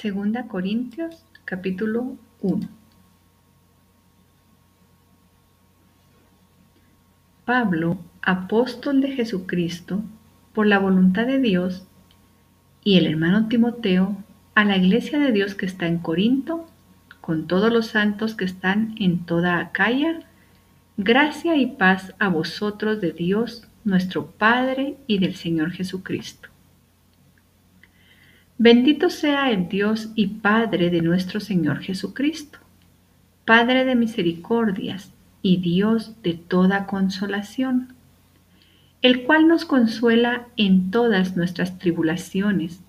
Segunda Corintios capítulo 1 Pablo, apóstol de Jesucristo, por la voluntad de Dios, y el hermano Timoteo, a la iglesia de Dios que está en Corinto, con todos los santos que están en toda Acaya, gracia y paz a vosotros de Dios, nuestro Padre, y del Señor Jesucristo. Bendito sea el Dios y Padre de nuestro Señor Jesucristo, Padre de misericordias y Dios de toda consolación, el cual nos consuela en todas nuestras tribulaciones,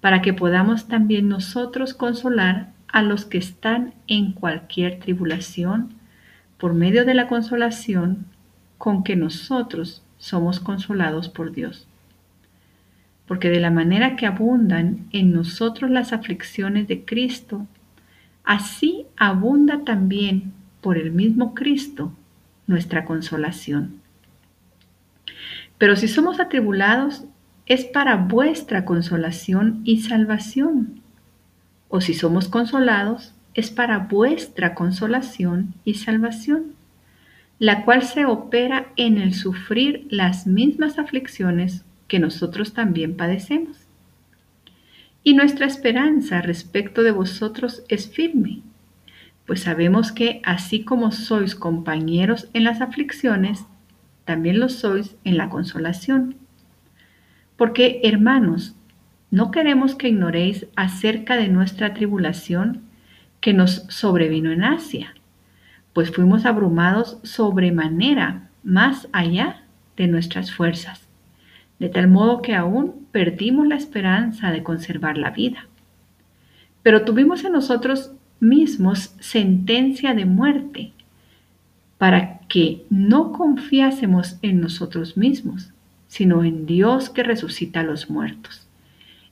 para que podamos también nosotros consolar a los que están en cualquier tribulación, por medio de la consolación con que nosotros somos consolados por Dios porque de la manera que abundan en nosotros las aflicciones de Cristo, así abunda también por el mismo Cristo nuestra consolación. Pero si somos atribulados, es para vuestra consolación y salvación. O si somos consolados, es para vuestra consolación y salvación, la cual se opera en el sufrir las mismas aflicciones que nosotros también padecemos. Y nuestra esperanza respecto de vosotros es firme, pues sabemos que así como sois compañeros en las aflicciones, también lo sois en la consolación. Porque, hermanos, no queremos que ignoréis acerca de nuestra tribulación que nos sobrevino en Asia, pues fuimos abrumados sobremanera más allá de nuestras fuerzas de tal modo que aún perdimos la esperanza de conservar la vida. Pero tuvimos en nosotros mismos sentencia de muerte, para que no confiásemos en nosotros mismos, sino en Dios que resucita a los muertos,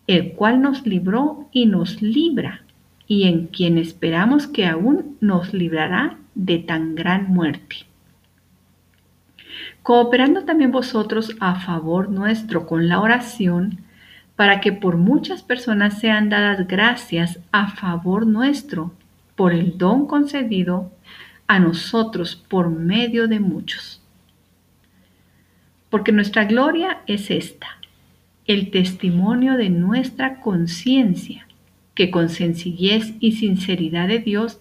el cual nos libró y nos libra, y en quien esperamos que aún nos librará de tan gran muerte cooperando también vosotros a favor nuestro con la oración, para que por muchas personas sean dadas gracias a favor nuestro por el don concedido a nosotros por medio de muchos. Porque nuestra gloria es esta, el testimonio de nuestra conciencia, que con sencillez y sinceridad de Dios,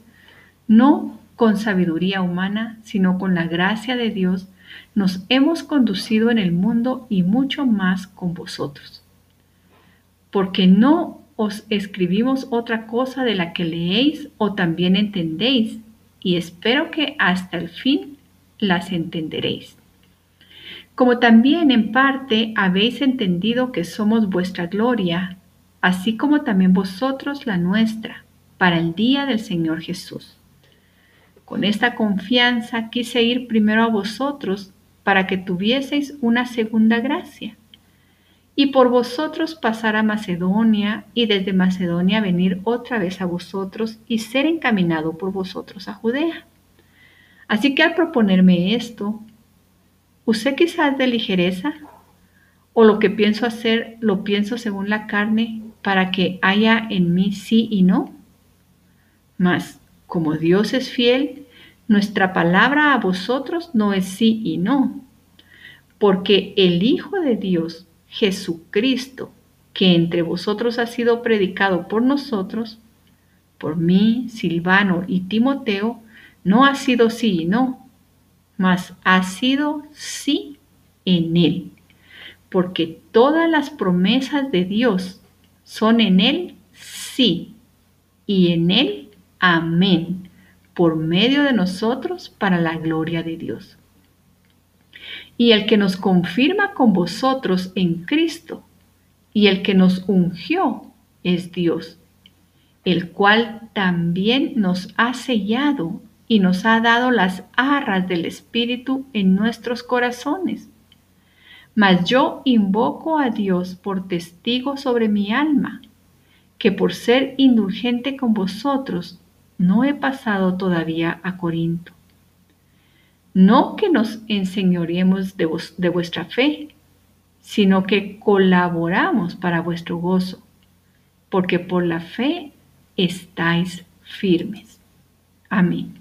no con sabiduría humana, sino con la gracia de Dios, nos hemos conducido en el mundo y mucho más con vosotros. Porque no os escribimos otra cosa de la que leéis o también entendéis, y espero que hasta el fin las entenderéis. Como también en parte habéis entendido que somos vuestra gloria, así como también vosotros la nuestra, para el día del Señor Jesús. Con esta confianza quise ir primero a vosotros para que tuvieseis una segunda gracia y por vosotros pasar a Macedonia y desde Macedonia venir otra vez a vosotros y ser encaminado por vosotros a Judea. Así que al proponerme esto, ¿usé quizás de ligereza? ¿O lo que pienso hacer lo pienso según la carne para que haya en mí sí y no? Mas, como Dios es fiel, nuestra palabra a vosotros no es sí y no, porque el Hijo de Dios, Jesucristo, que entre vosotros ha sido predicado por nosotros, por mí, Silvano y Timoteo, no ha sido sí y no, mas ha sido sí en Él, porque todas las promesas de Dios son en Él sí y en Él Amén, por medio de nosotros para la gloria de Dios. Y el que nos confirma con vosotros en Cristo y el que nos ungió es Dios, el cual también nos ha sellado y nos ha dado las arras del Espíritu en nuestros corazones. Mas yo invoco a Dios por testigo sobre mi alma, que por ser indulgente con vosotros, no he pasado todavía a Corinto. No que nos enseñoremos de, de vuestra fe, sino que colaboramos para vuestro gozo, porque por la fe estáis firmes. Amén.